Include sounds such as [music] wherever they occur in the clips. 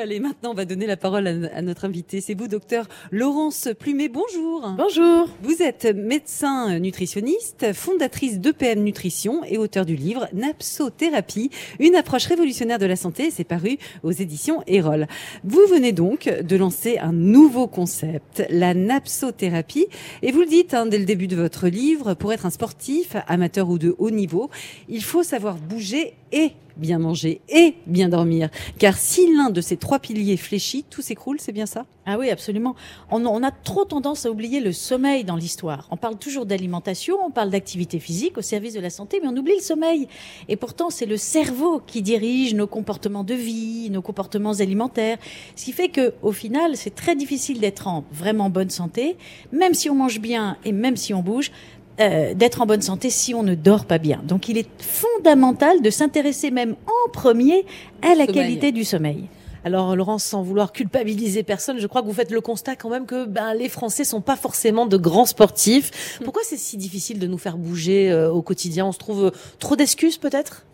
Allez, maintenant, on va donner la parole à, notre invité. C'est vous, docteur Laurence Plumet. Bonjour. Bonjour. Vous êtes médecin nutritionniste, fondatrice d'EPM Nutrition et auteur du livre Napsothérapie, une approche révolutionnaire de la santé. C'est paru aux éditions Erol. Vous venez donc de lancer un nouveau concept, la napsothérapie. Et vous le dites hein, dès le début de votre livre, pour être un sportif, amateur ou de haut niveau, il faut savoir bouger et bien manger et bien dormir. Car si l'un de ces trois piliers fléchit, tout s'écroule, c'est bien ça? Ah oui, absolument. On, a trop tendance à oublier le sommeil dans l'histoire. On parle toujours d'alimentation, on parle d'activité physique au service de la santé, mais on oublie le sommeil. Et pourtant, c'est le cerveau qui dirige nos comportements de vie, nos comportements alimentaires. Ce qui fait que, au final, c'est très difficile d'être en vraiment bonne santé, même si on mange bien et même si on bouge, euh, d'être en bonne santé si on ne dort pas bien. Donc il est fondamental de s'intéresser même en premier à la qualité du sommeil. Alors Laurence, sans vouloir culpabiliser personne, je crois que vous faites le constat quand même que ben, les Français sont pas forcément de grands sportifs. Pourquoi c'est si difficile de nous faire bouger euh, au quotidien? On se trouve euh, trop d'excuses peut-être?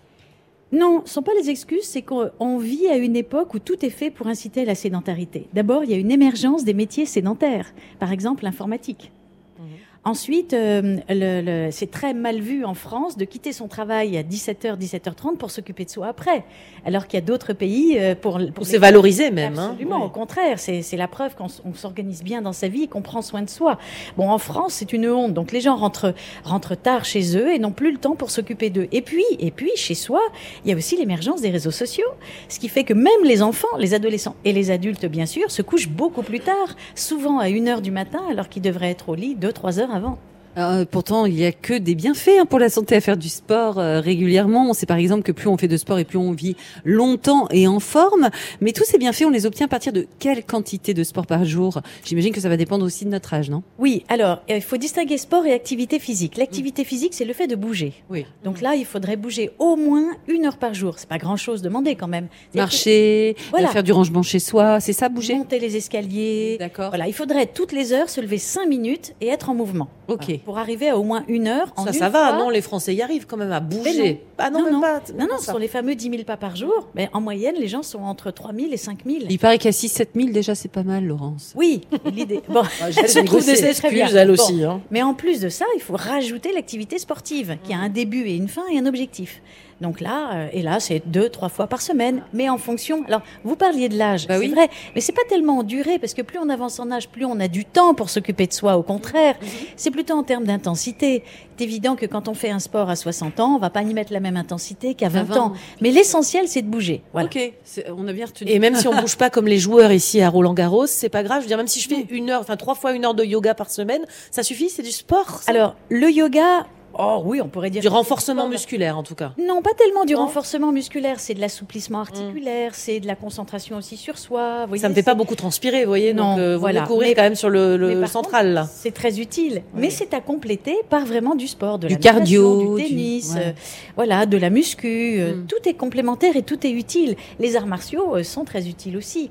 Non, ce sont pas les excuses, c'est qu'on vit à une époque où tout est fait pour inciter à la sédentarité. D'abord, il y a une émergence des métiers sédentaires, par exemple l'informatique. Ensuite, euh, le, c'est très mal vu en France de quitter son travail à 17h, 17h30 pour s'occuper de soi après. Alors qu'il y a d'autres pays euh, pour... Pour, se valoriser même. Hein. Absolument, au contraire. C'est, c'est la preuve qu'on s'organise bien dans sa vie et qu'on prend soin de soi. Bon, en France, c'est une honte. Donc les gens rentrent, rentrent tard chez eux et n'ont plus le temps pour s'occuper d'eux. Et puis, et puis, chez soi, il y a aussi l'émergence des réseaux sociaux. Ce qui fait que même les enfants, les adolescents et les adultes, bien sûr, se couchent beaucoup plus tard, souvent à 1h du matin, alors qu'ils devraient être au lit 2-3 heures avant avant. Euh, pourtant, il n'y a que des bienfaits hein, pour la santé à faire du sport euh, régulièrement. On sait par exemple que plus on fait de sport et plus on vit longtemps et en forme. Mais tous ces bienfaits, on les obtient à partir de quelle quantité de sport par jour? J'imagine que ça va dépendre aussi de notre âge, non? Oui. Alors, il faut distinguer sport et activité physique. L'activité physique, c'est le fait de bouger. Oui. Donc là, il faudrait bouger au moins une heure par jour. C'est pas grand-chose demander quand même. Marcher, voilà. faire du rangement chez soi, c'est ça, bouger? Monter les escaliers. D'accord. Voilà, il faudrait toutes les heures se lever cinq minutes et être en mouvement. Ok pour arriver à au moins une heure. En ça, ça va, non Les Français y arrivent quand même à bouger. Ah non, non, pas. Non, non, ce sont les fameux 10 000 pas par jour. Mais en moyenne, les gens sont entre 3 000 et 5 000. Il paraît qu'à 6 7 000, déjà, c'est pas mal, Laurence. Oui, l'idée. Bon, [laughs] ah, se [laughs] trouve des excuses, elle aussi. Hein. Mais en plus de ça, il faut rajouter l'activité sportive, qui a un début et une fin et un objectif. Donc là, euh, et là, c'est deux, trois fois par semaine, mais en fonction. Alors, vous parliez de l'âge, bah c'est vrai, mais c'est pas tellement en durée, parce que plus on avance en âge, plus on a du temps pour s'occuper de soi. Au contraire, mhm. c'est plutôt en termes d'intensité. C'est évident que quand on fait un sport à 60 ans, on va pas y mettre la même intensité qu'à 20, ans. Mais l'essentiel, c'est de bouger. Voilà. Ok, on a bien retenu. Et même si on bouge pas comme les joueurs ici à Roland Garros, c'est pas grave. Je veux dire, même si je fais une heure, enfin trois fois une heure de yoga par semaine, ça suffit. C'est du sport. Alors, le yoga, Oh oui, on pourrait dire. Du renforcement musculaire, en tout cas. Non, pas tellement du renforcement musculaire. C'est de l'assouplissement articulaire, c'est de la concentration aussi sur soi. Ça me fait pas beaucoup transpirer, vous voyez. Non, donc, euh, voilà. Vous courir quand même sur le, central. C'est très utile. Mais c'est à compléter par vraiment du sport, de du cardio, du tennis, euh, voilà, de la muscu. Euh, mm. Tout est complémentaire et tout est utile. Les arts martiaux sont très utiles aussi.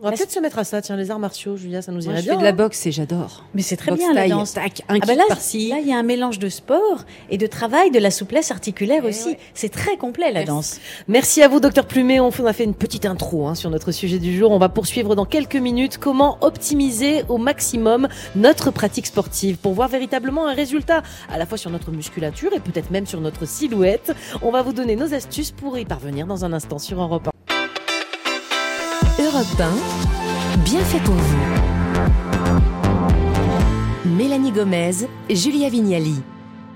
On va peut-être se mettre à ça, tiens, les arts martiaux, Julia, ça nous irait bien. Je fais de la boxe et j'adore. Mais c'est très bien la danse. Tac, un ah bah. Là, il y a un mélange de sport et de travail, de la souplesse articulaire eh aussi. C'est très complet la danse. Merci à vous, docteur Plumet. On a fait une petite intro hein, sur notre sujet du jour. On va poursuivre dans quelques minutes comment optimiser au maximum notre pratique sportive pour voir véritablement un résultat à la fois sur notre musculature et peut-être même sur notre silhouette. On va vous donner nos astuces pour y parvenir dans un instant sur Europe 1. Europe 1, bien fait pour vous. Mélanie Gomez, Julia Vignali.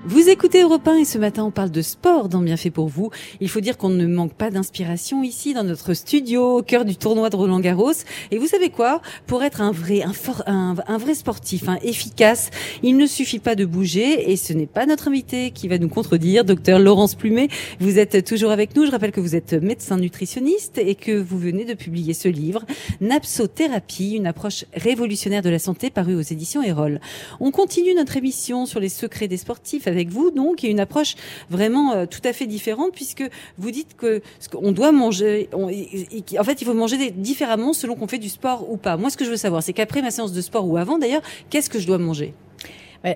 Vous écoutez Europe 1 et ce matin on parle de sport dans Bienfait pour vous. Il faut dire qu'on ne manque pas d'inspiration ici dans notre studio au cœur du tournoi de Roland Garros. Et vous savez quoi? Pour être un vrai, un, un, vrai sportif, un efficace, il ne suffit pas de bouger et ce n'est pas notre invité qui va nous contredire, docteur Laurence Plumet. Vous êtes toujours avec nous. Je rappelle que vous êtes médecin nutritionniste et que vous venez de publier ce livre, Napsothérapie, une approche révolutionnaire de la santé paru aux éditions Erol. On continue notre émission sur les secrets des sportifs avec vous, donc, et une approche vraiment euh, tout à fait différente, puisque vous dites que ce qu'on doit manger, en fait, il faut manger différemment selon qu'on fait du sport ou pas. Moi, ce que je veux savoir, c'est qu'après ma séance de sport ou avant, d'ailleurs, qu'est-ce que je dois manger?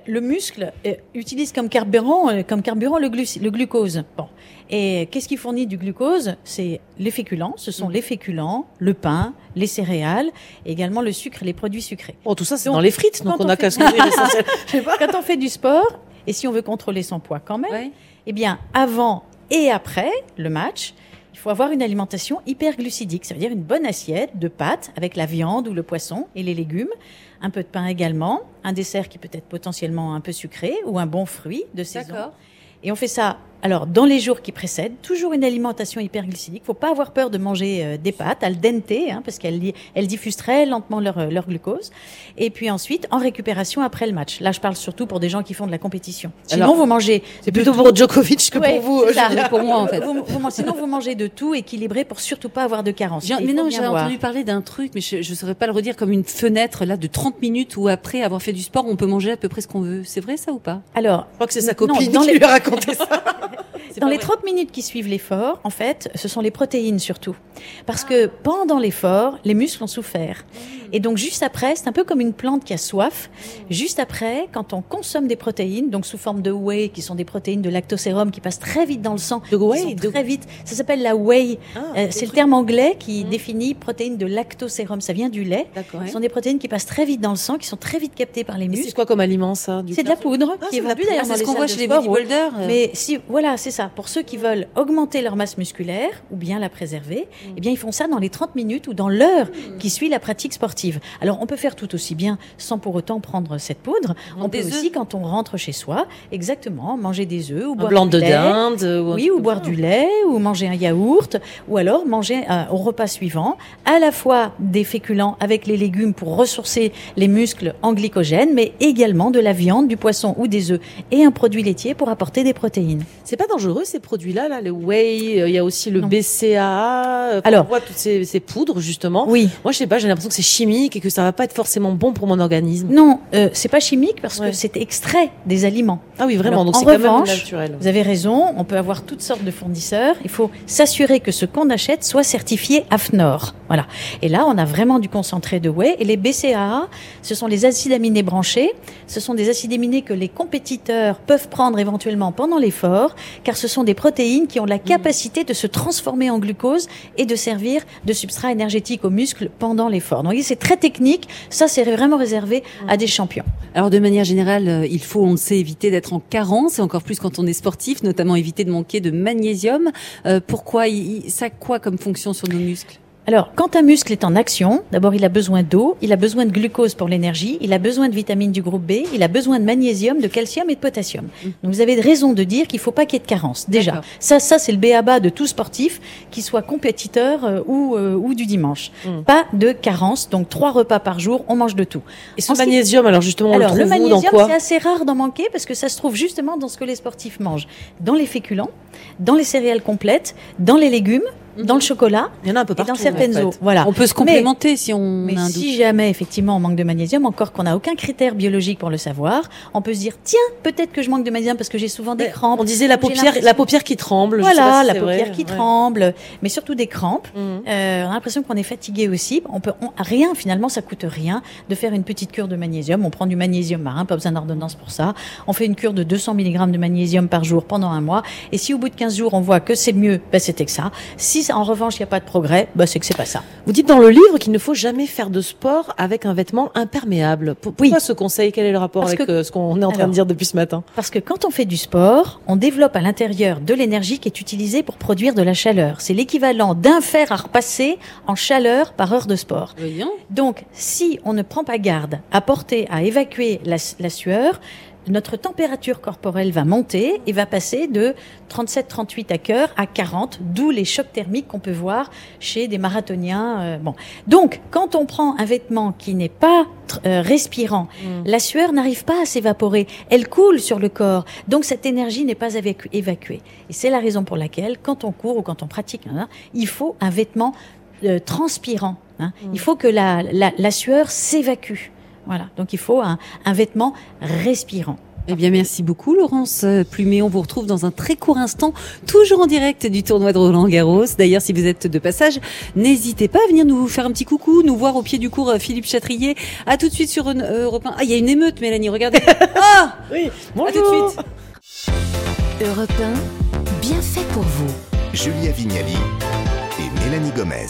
Le muscle euh, utilise comme carburant, euh, comme carburant le, glu- le glucose. Bon. Et qu'est-ce qui fournit du glucose? C'est les féculents. Ce sont les féculents, le pain, les céréales, et également le sucre et les produits sucrés. Oh, tout ça, c'est dans les frites, donc on on a qu'à se nourrir [laughs] pas. Quand on fait du sport, et si on veut contrôler son poids quand même, eh bien, avant et après le match, il faut avoir une alimentation hyperglucidique. Ça veut dire une bonne assiette de pâtes avec la viande ou le poisson et les légumes, un peu de pain également, un dessert qui peut être potentiellement un peu sucré ou un bon fruit de saison. D'accord. Et on fait ça, alors, dans les jours qui précèdent, toujours une alimentation hyperglycémique. faut pas avoir peur de manger euh, des pâtes al dente, hein, parce qu'elles elles diffusent très lentement leur, euh, leur glucose. Et puis ensuite, en récupération après le match. Là, je parle surtout pour des gens qui font de la compétition. Sinon, Alors, vous mangez. Plutôt pour Djokovic que Ouais, pour vous. c'est ça. Pour moi, en fait. Vous- vous- sinon, vous mangez de tout équilibré pour surtout pas avoir de carence. Mais non, voir. entendu parler d'un truc, mais je ne saurais pas le redire, comme une fenêtre là de 30 minutes où après avoir fait du sport, on peut manger à peu près ce qu'on veut. C'est vrai ça ou pas? Alors, Je crois que c'est sa Non, copine dans qui les- lui a raconté ça. [laughs] C'est Dans les vrai. 30 minutes qui suivent l'effort, en fait, ce sont les protéines surtout. Parce Ah. que pendant l'effort, les muscles ont souffert. Mmh. Et donc juste après, c'est un peu comme une plante qui a soif. Juste après, quand on consomme des protéines, donc sous forme de whey, qui sont des protéines de lactosérum qui passent très vite dans le sang, De whey, de- très vite. Ça s'appelle la whey. Ah, Euh, c'est le terme anglais qui Mhm. définit protéines de lactosérum. Ça vient du lait. D'accord. Ce sont des protéines qui passent très vite dans le sang, qui sont très vite captées par les muscles. c'est quoi comme aliment ça C'est de la poudre Ah, qui c'est est vendue d'ailleurs Ah, c'est ce qu'on voit chez les bodybuilders. euh. Mais si, voilà, c'est ça. Pour ceux qui veulent augmenter leur masse musculaire ou bien la préserver, eh bien, ils font ça dans les 30 minutes ou dans l'heure qui suit la pratique sportive. Alors, on peut faire tout aussi bien sans pour autant prendre cette poudre. On peut aussi, quand on rentre chez soi, exactement, manger des œufs ou Un boire blanc du de lait. dinde ou Oui, ou boire du lait, ou manger un yaourt, ou alors manger euh, au repas suivant à la fois des féculents avec les légumes pour ressourcer les muscles en glycogène, mais également de la viande, du poisson ou des œufs et un produit laitier pour apporter des protéines. C'est pas dangereux ces produits-là, là, le whey, euh, il y a aussi le Non. BCAA. euh, Alors- on voit toutes ces, ces poudres justement. Oui. Moi, je sais pas, j'ai l'impression que c'est chimique et que ça va pas être forcément bon pour mon organisme. Non, euh, c'est pas chimique parce Ouais. que c'est extrait des aliments. Ah oui, vraiment. Alors, donc c'est quand même revanche, naturel. Vous avez raison, on peut avoir toutes sortes de fournisseurs. Il faut s'assurer que ce qu'on achète soit certifié AFNOR. Voilà. Et là, on a vraiment du concentré de whey. Et les BCAA, ce sont les acides aminés branchés. Ce sont des acides aminés que les compétiteurs peuvent prendre éventuellement pendant l'effort, car ce sont des protéines qui ont la capacité de se transformer en glucose et de servir de substrat énergétique aux muscles pendant l'effort. Donc, voyez, c'est très technique. Ça, c'est vraiment réservé à des champions. Alors de manière générale, euh, il faut, on le sait, éviter d'être en carence, et encore plus quand on est sportif, notamment éviter de manquer de magnésium. Euh, pourquoi Ça a quoi comme fonction sur nos muscles? Alors, quand un muscle est en action, d'abord il a besoin d'eau, il a besoin de glucose pour l'énergie, il a besoin de vitamines du groupe B, il a besoin de magnésium, de calcium et de potassium. Donc vous avez raison de dire qu'il faut pas qu'il y ait de carence. Déjà, ça, ça c'est le béaba de tout sportif, qu'il soit compétiteur euh, ou, euh, ou du dimanche. Mm. Pas de carence. Donc trois repas par jour, on mange de tout. Et ce magnésium, alors justement, on Alors, le le dans magnésium, quoi c'est assez rare d'en manquer parce que ça se trouve justement dans ce que les sportifs mangent. Dans les féculents, dans les céréales complètes, dans les légumes, dans le chocolat Il y en a un peu et partout. dans certaines en fait. eaux. Voilà. On peut se complémenter si on Mais a un si doute. jamais, effectivement, on manque de magnésium, encore qu'on n'a aucun critère biologique pour le savoir, on peut se dire, tiens, peut-être que je manque de magnésium parce que j'ai souvent des crampes. On disait la paupière, la paupière qui tremble. je sais pas Voilà, si la paupière vrai. qui Ouais. tremble, mais surtout des crampes. Mhm. Euh, on a l'impression qu'on est fatigué aussi. On peut, on- rien, finalement, ça coûte rien de faire une petite cure de magnésium. On prend du magnésium marin, pas besoin d'ordonnance pour ça. On fait une cure de 200 mg de magnésium par jour pendant un mois. Et si au bout de 15 jours, on voit que c'est mieux, ben, c'était que ça. Si, en revanche, il n'y a pas de progrès, ben, c'est que c'est pas ça. Vous dites dans le livre qu'il ne faut jamais faire de sport avec un vêtement imperméable. Pour- Pourquoi ce conseil? Quel est le rapport Parce avec que- euh, ce qu'on est en train Alors- de dire depuis ce matin? Parce que quand on fait du sport, on développe à l'intérieur de l'énergie qui est utilisée pour produire de la chaleur. C'est l'équivalent d'un fer à repasser en chaleur par heure de sport. Voyons. Donc, si on ne prend pas garde à porter, à évacuer la, la sueur, notre température corporelle va monter et va passer de 37-38 à cœur à 40, d'où les chocs thermiques qu'on peut voir chez des marathoniens. euh, bon. Donc, quand on prend un vêtement qui n'est pas euh, respirant, la sueur n'arrive pas à s'évaporer, elle coule sur le corps, donc cette énergie n'est pas évacu- évacuée. Et c'est la raison pour laquelle, quand on court ou quand on pratique, hein, il faut un vêtement euh, transpirant. hein. Il faut que la, la, la sueur s'évacue. Voilà, donc il faut un, un vêtement respirant. Eh bien, merci beaucoup, Laurence Plumet. On vous retrouve dans un très court instant, toujours en direct du tournoi de Roland Garros. D'ailleurs, si vous êtes de passage, n'hésitez pas à venir nous faire un petit coucou, nous voir au pied du cours euh, Philippe Chatrier. À tout de suite sur euh, Europe 1. Ah, il y a une émeute, Mélanie, regardez. [laughs] Ah Oui, À tout de suite. Europe 1, bien fait pour vous. Julia Vignali et Mélanie Gomez.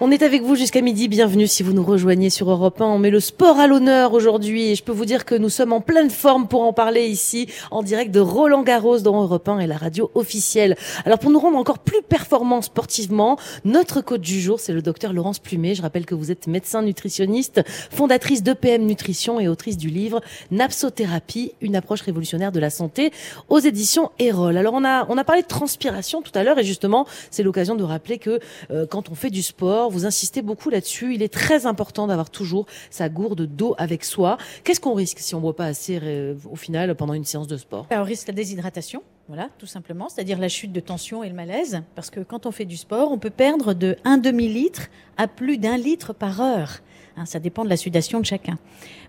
On est avec vous jusqu'à midi. Bienvenue si vous nous rejoignez sur Europe 1. On met le sport à l'honneur aujourd'hui et je peux vous dire que nous sommes en pleine forme pour en parler ici en direct de Roland Garros dans Europe 1 et la radio officielle. Alors pour nous rendre encore plus performants sportivement, notre coach du jour c'est le docteur Laurence Plumet. Je rappelle que vous êtes médecin nutritionniste, fondatrice d'EPM Nutrition et autrice du livre Napsothérapie, une approche révolutionnaire de la santé aux éditions Erol. Alors on a on a parlé de transpiration tout à l'heure et justement c'est l'occasion de rappeler que euh, quand on fait du sport, vous insistez beaucoup là-dessus. Il est très important d'avoir toujours sa gourde d'eau avec soi. Qu'est-ce qu'on risque si on boit pas assez euh, au final pendant une séance de sport? Alors, on risque la déshydratation, voilà, tout simplement, c'est-à-dire la chute de tension et le malaise, parce que quand on fait du sport, on peut perdre de 1 demi-litre à plus d'un litre par heure. Hein, ça dépend de la sudation de chacun.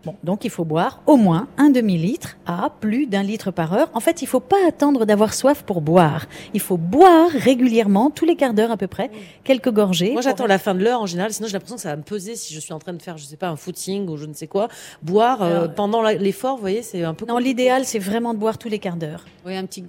Bon, donc il faut boire au moins un demi-litre à plus d'un litre par heure. En fait, il faut pas attendre d'avoir soif pour boire. Il faut boire régulièrement, tous les quarts d'heure à peu près, quelques gorgées. Moi, pour- j'attends la fin de l'heure en général, sinon j'ai l'impression que ça va me peser si je suis en train de faire, je sais pas, un footing ou je ne sais quoi. Boire euh, Alors, pendant l'effort, vous voyez, c'est un peu. Non, l'idéal, c'est vraiment de boire tous les quarts d'heure. Oui, un petit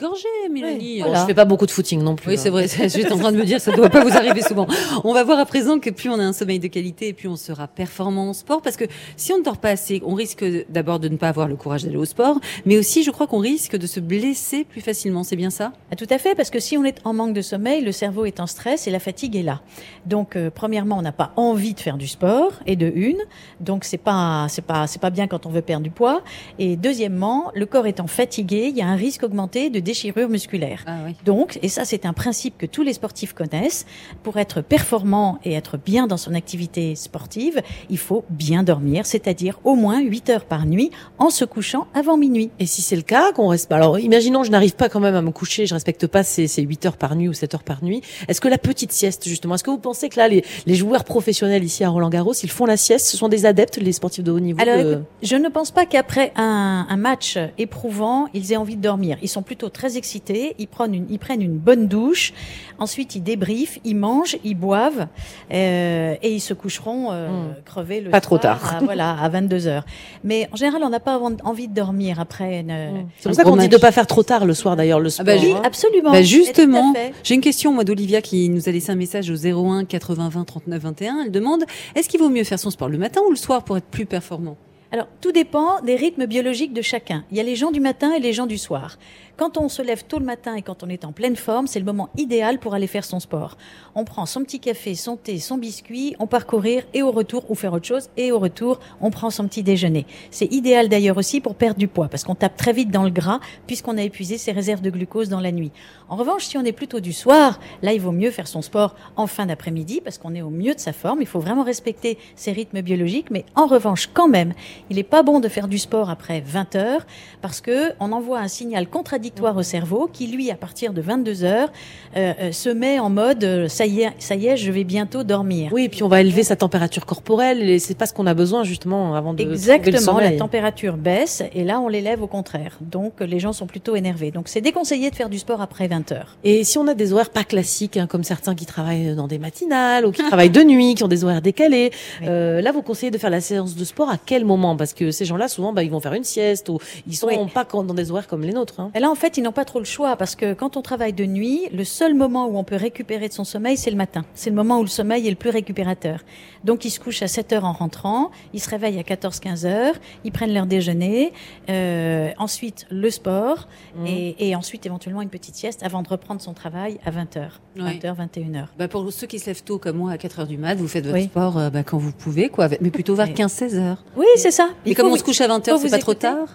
Mélanie. Voilà. Je fais pas beaucoup de footing non plus. Oui, c'est hein. vrai. [laughs] J'étais en train de me dire, ça doit pas vous arriver souvent. On va voir à présent que plus on a un sommeil de qualité, et plus on sera performant en sport. Parce que si on ne dort pas assez, on risque d'abord de ne pas avoir le courage d'aller au sport, mais aussi, je crois qu'on risque de se blesser plus facilement. C'est bien ça? Ah, tout à fait, parce que si on est en manque de sommeil, le cerveau est en stress et la fatigue est là. Donc, euh, premièrement, on n'a pas envie de faire du sport, et de une, donc c'est pas c'est pas c'est pas bien quand on veut perdre du poids. Et deuxièmement, le corps étant fatigué, il y a un risque augmenté de déchirure musculaire. Ah oui. Donc, et ça c'est un principe que tous les sportifs connaissent, pour être performant et être bien dans son activité sportive, il faut bien dormir, c'est-à-dire au moins 8 heures par nuit en se couchant avant minuit. Et si c'est le cas, qu'on reste pas. Alors, imaginons, je n'arrive pas quand même à me coucher, je respecte pas ces, ces 8 heures par nuit ou 7 heures par nuit. Est-ce que la petite sieste, justement, est-ce que vous pensez que là, les, les joueurs professionnels ici à Roland Garros, ils font la sieste? Ce sont des adeptes, les sportifs de haut niveau? Alors, de- je ne pense pas qu'après un, un match éprouvant, ils aient envie de dormir. Ils sont plutôt très excités, ils prennent une, ils prennent une bonne douche, ensuite ils débriefent, ils mangent, ils boivent, euh, et ils se coucheront euh, Hmm. crevés le Pas trop tard. à, voilà, à 22 heures. Mais en général, on n'a pas envie- de dormir après une, C'est pour ça qu'on dit de pas faire trop tard le soir, d'ailleurs, le sport. bah, Oui, hein. absolument. Bah justement, j'ai une question moi d'Olivia qui nous a laissé un message au 01 80 20 39 21. Elle demande est-ce qu'il vaut mieux faire son sport le matin ou le soir pour être plus performant? Alors, tout dépend des rythmes biologiques de chacun. Il y a les gens du matin et les gens du soir. Quand on se lève tôt le matin et quand on est en pleine forme, c'est le moment idéal pour aller faire son sport. On prend son petit café, son thé, son biscuit, on part courir et au retour, ou faire autre chose, et au retour, on prend son petit déjeuner. C'est idéal d'ailleurs aussi pour perdre du poids, parce qu'on tape très vite dans le gras, puisqu'on a épuisé ses réserves de glucose dans la nuit. En revanche, si on est plutôt du soir, là, il vaut mieux faire son sport en fin d'après-midi, parce qu'on est au mieux de sa forme. Il faut vraiment respecter ses rythmes biologiques, mais en revanche, quand même, il n'est pas bon de faire du sport après 20 heures, parce que on envoie un signal contradictoire au cerveau qui, lui, à partir de 22 heures, euh, euh, se met en mode euh, ça y est, ça y est, je vais bientôt dormir. Oui, et puis on va élever sa température corporelle et c'est pas ce qu'on a besoin justement avant de le Exactement, la température baisse et là on l'élève au contraire. Donc les gens sont plutôt énervés. Donc c'est déconseillé de faire du sport après 20 heures. Et si on a des horaires pas classiques, hein, comme certains qui travaillent dans des matinales ou qui travaillent de nuit, qui ont des horaires décalés, [laughs] Oui. euh, là vous conseillez de faire la séance de sport à quel moment? Parce que ces gens-là, souvent, bah, ils vont faire une sieste ou ils sont Oui. pas dans des horaires comme les nôtres. Hein. Là en fait ils n'ont pas trop le choix parce que quand on travaille de nuit, le seul moment où on peut récupérer de son sommeil c'est le matin. C'est le moment où le sommeil est le plus récupérateur. Donc ils se couchent à 7 heures en rentrant, ils se réveillent à 14-15 heures, ils prennent leur déjeuner, euh, ensuite le sport Mhm. et, et ensuite éventuellement une petite sieste avant de reprendre son travail à 20 heures, Oui. 20 heures, 21 heures. bah Pour ceux qui se lèvent tôt comme moi à 4 heures du mat, vous faites votre Oui. sport euh, bah, quand vous pouvez, quoi, mais plutôt vers Oui. 15-16 heures. Oui, c'est ça. Et Il comme on se couche à 20 heures, c'est pas trop tard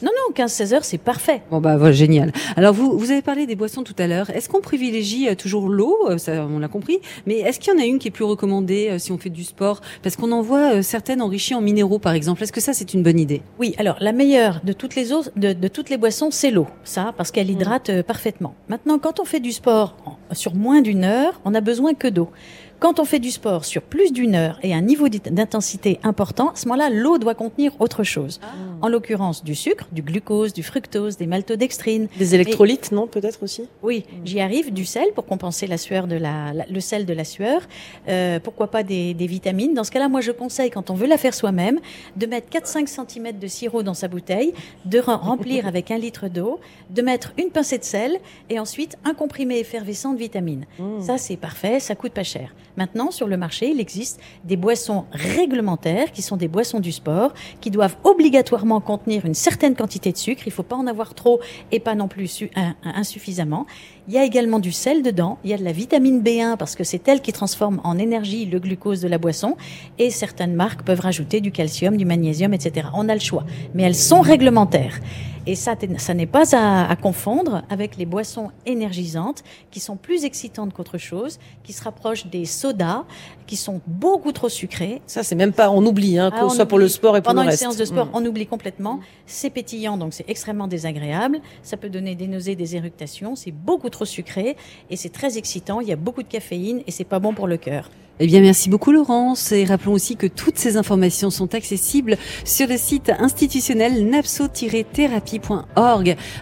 Non, non, 15-16 heures, c'est parfait. Bon bah voilà, génial. Alors vous vous avez parlé des boissons tout à l'heure. Est-ce qu'on privilégie euh, toujours l'eau? Euh, Ça on l'a compris. Mais est-ce qu'il y en a une qui est plus recommandée euh, si on fait du sport? Parce qu'on en voit euh, certaines enrichies en minéraux par exemple. Est-ce que ça c'est une bonne idée? Oui, alors la meilleure de toutes les eaux, de, de toutes les boissons, c'est l'eau, ça, parce qu'elle hydrate euh, parfaitement. Maintenant, quand on fait du sport sur moins d'une heure, on n'a besoin que d'eau. Quand on fait du sport sur plus d'une heure et un niveau d'intensité important, à ce moment-là, l'eau doit contenir autre chose. En l'occurrence, du sucre, du glucose, du fructose, des maltodextrines. Des électrolytes, non Peut-être aussi? Oui, j'y arrive. Du sel pour compenser la sueur de la, la- le sel de la sueur. Euh, pourquoi pas des, des vitamines? Dans ce cas-là, moi, je conseille, quand on veut la faire soi-même, de mettre 4-5 cm de sirop dans sa bouteille, de re- remplir [laughs] avec un litre d'eau, de mettre une pincée de sel et ensuite un comprimé effervescent de vitamines. Ça, c'est parfait, ça coûte pas cher. Maintenant, sur le marché, il existe des boissons réglementaires qui sont des boissons du sport, qui doivent obligatoirement contenir une certaine quantité de sucre. Il faut pas en avoir trop et pas non plus insuffisamment. Il y a également du sel dedans. Il y a de la vitamine B1 parce que c'est elle qui transforme en énergie le glucose de la boisson. Et certaines marques peuvent rajouter du calcium, du magnésium, etc. On a le choix. Mais elles sont réglementaires. Et ça, ça n'est pas à, à confondre avec les boissons énergisantes qui sont plus excitantes qu'autre chose, qui se rapprochent des sodas, qui sont beaucoup trop sucrés. Ça, c'est même pas, on oublie, hein, Ah, on soit pour le sport et pour Pendant le une reste. séance de sport, Mm. on oublie complètement. C'est pétillant, donc c'est extrêmement désagréable. Ça peut donner des nausées, des éructations. C'est beaucoup trop sucré et c'est très excitant. Il y a beaucoup de caféine et c'est pas bon pour le cœur. Eh bien, merci beaucoup Laurence. Et rappelons aussi que toutes ces informations sont accessibles sur le site institutionnel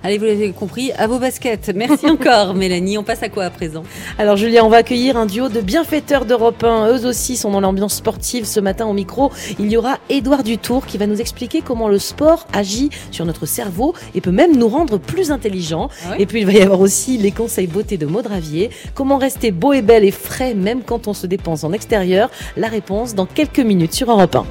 Allez, vous l'avez compris, à vos baskets. Merci [laughs] encore Mélanie. On passe à quoi à présent? Alors Julien, on va accueillir un duo de bienfaiteurs d'Europe 1. Eux aussi sont dans l'ambiance sportive ce matin au micro. Il y aura Édouard Dutour qui va nous expliquer comment le sport agit sur notre cerveau et peut même nous rendre plus intelligents. Ah ouais? Et puis il va y avoir aussi les conseils beauté de Maud Ravier. Comment rester beau et belle et frais même quand on se dépense en extérieur? La réponse dans quelques minutes sur Europe 1.